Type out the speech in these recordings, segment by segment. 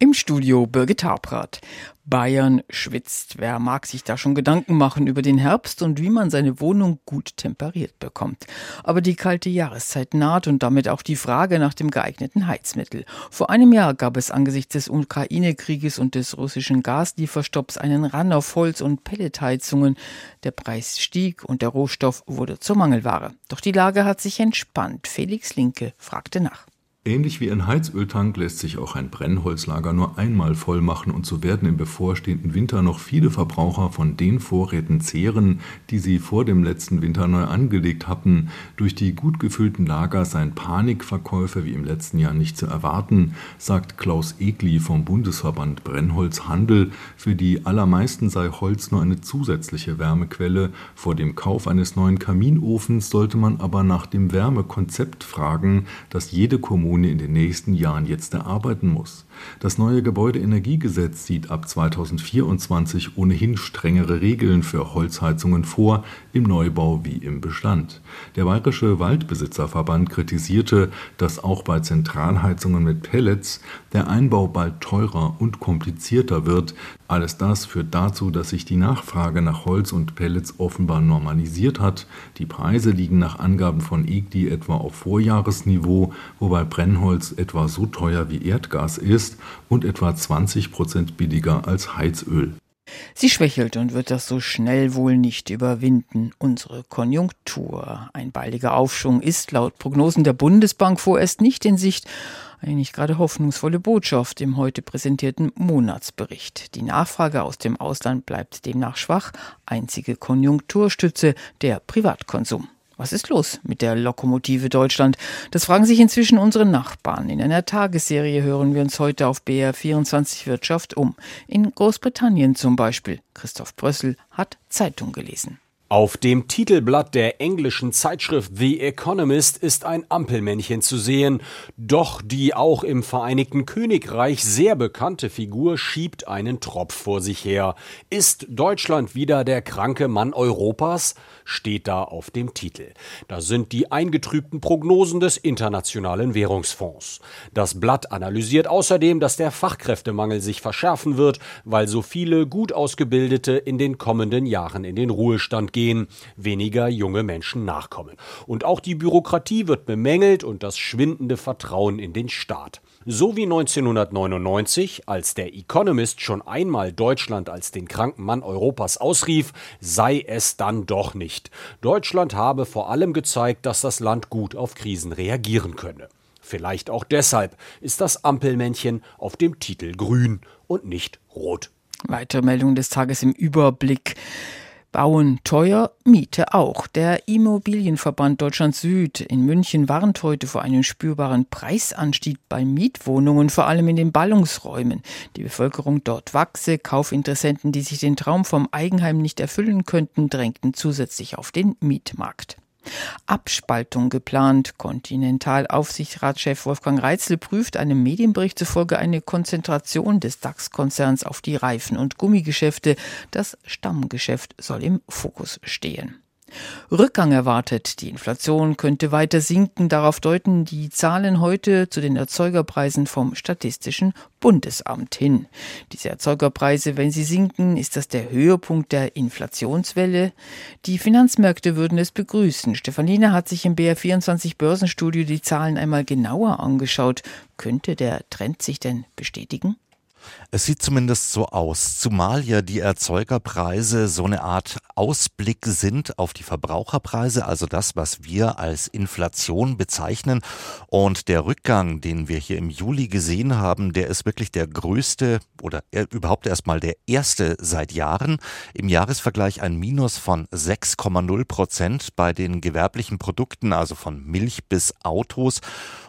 Im Studio Birgit Habrath. Bayern schwitzt. Wer mag sich da schon Gedanken machen über den Herbst und wie man seine Wohnung gut temperiert bekommt? Aber die kalte Jahreszeit naht und damit auch die Frage nach dem geeigneten Heizmittel. Vor einem Jahr gab es angesichts des Ukraine-Krieges und des russischen Gaslieferstopps einen Ran auf Holz- und Pelletheizungen. Der Preis stieg und der Rohstoff wurde zur Mangelware. Doch die Lage hat sich entspannt. Felix Linke fragte nach. Ähnlich wie ein Heizöltank lässt sich auch ein Brennholzlager nur einmal voll machen und so werden im bevorstehenden Winter noch viele Verbraucher von den Vorräten zehren, die sie vor dem letzten Winter neu angelegt hatten. Durch die gut gefüllten Lager seien Panikverkäufe wie im letzten Jahr nicht zu erwarten, sagt Klaus Egli vom Bundesverband Brennholzhandel. Für die allermeisten sei Holz nur eine zusätzliche Wärmequelle. Vor dem Kauf eines neuen Kaminofens sollte man aber nach dem Wärmekonzept fragen, das jede Kommune Kommune in den nächsten Jahren jetzt erarbeiten muss. Das neue Gebäudeenergiegesetz sieht ab 2024 ohnehin strengere Regeln für Holzheizungen vor, im Neubau wie im Bestand. Der Bayerische Waldbesitzerverband kritisierte, dass auch bei Zentralheizungen mit Pellets der Einbau bald teurer und komplizierter wird. Alles das führt dazu, dass sich die Nachfrage nach Holz und Pellets offenbar normalisiert hat. Die Preise liegen nach Angaben von EGDI etwa auf Vorjahresniveau, wobei Brennholz etwa so teuer wie Erdgas ist und etwa 20 Prozent billiger als Heizöl. Sie schwächelt und wird das so schnell wohl nicht überwinden. Unsere Konjunktur. Ein baldiger Aufschwung ist laut Prognosen der Bundesbank vorerst nicht in Sicht. Eine nicht gerade hoffnungsvolle Botschaft im heute präsentierten Monatsbericht. Die Nachfrage aus dem Ausland bleibt demnach schwach. Einzige Konjunkturstütze der Privatkonsum. Was ist los mit der Lokomotive Deutschland? Das fragen sich inzwischen unsere Nachbarn. In einer Tagesserie hören wir uns heute auf BR24 Wirtschaft um. In Großbritannien zum Beispiel. Christoph Brössel hat Zeitung gelesen. Auf dem Titelblatt der englischen Zeitschrift The Economist ist ein Ampelmännchen zu sehen, doch die auch im Vereinigten Königreich sehr bekannte Figur schiebt einen Tropf vor sich her. Ist Deutschland wieder der kranke Mann Europas? steht da auf dem Titel. Da sind die eingetrübten Prognosen des Internationalen Währungsfonds. Das Blatt analysiert außerdem, dass der Fachkräftemangel sich verschärfen wird, weil so viele gut ausgebildete in den kommenden Jahren in den Ruhestand gehen, weniger junge Menschen nachkommen. Und auch die Bürokratie wird bemängelt und das schwindende Vertrauen in den Staat. So wie 1999, als der Economist schon einmal Deutschland als den kranken Mann Europas ausrief, sei es dann doch nicht. Deutschland habe vor allem gezeigt, dass das Land gut auf Krisen reagieren könne. Vielleicht auch deshalb ist das Ampelmännchen auf dem Titel grün und nicht rot. Weitere Meldung des Tages im Überblick. Bauen teuer, Miete auch. Der Immobilienverband Deutschland Süd in München warnt heute vor einem spürbaren Preisanstieg bei Mietwohnungen, vor allem in den Ballungsräumen. Die Bevölkerung dort wachse, Kaufinteressenten, die sich den Traum vom Eigenheim nicht erfüllen könnten, drängten zusätzlich auf den Mietmarkt. Abspaltung geplant. Kontinentalaufsichtsratschef Wolfgang Reitzel prüft einem Medienbericht zufolge eine Konzentration des DAX-Konzerns auf die Reifen- und Gummigeschäfte. Das Stammgeschäft soll im Fokus stehen. Rückgang erwartet. Die Inflation könnte weiter sinken. Darauf deuten die Zahlen heute zu den Erzeugerpreisen vom Statistischen Bundesamt hin. Diese Erzeugerpreise, wenn sie sinken, ist das der Höhepunkt der Inflationswelle. Die Finanzmärkte würden es begrüßen. Stefanine hat sich im BR24 Börsenstudio die Zahlen einmal genauer angeschaut. Könnte der Trend sich denn bestätigen? Es sieht zumindest so aus, zumal ja die Erzeugerpreise so eine Art Ausblick sind auf die Verbraucherpreise, also das, was wir als Inflation bezeichnen. Und der Rückgang, den wir hier im Juli gesehen haben, der ist wirklich der größte oder überhaupt erstmal der erste seit Jahren. Im Jahresvergleich ein Minus von 6,0 Prozent bei den gewerblichen Produkten, also von Milch bis Autos.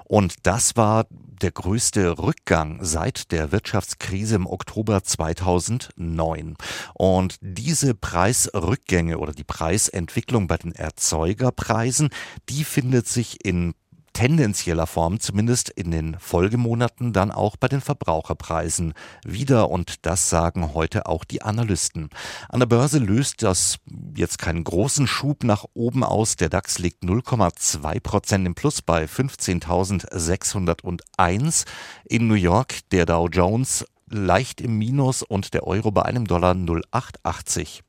Und das war der größte Rückgang seit der Wirtschaftskrise im Oktober 2009. Und diese Preisrückgänge oder die Preisentwicklung bei den Erzeugerpreisen, die findet sich in tendenzieller Form zumindest in den Folgemonaten dann auch bei den Verbraucherpreisen wieder und das sagen heute auch die Analysten. An der Börse löst das jetzt keinen großen Schub nach oben aus. Der DAX liegt 0,2 Prozent im Plus bei 15.601. In New York der Dow Jones leicht im Minus und der Euro bei einem Dollar 0,880.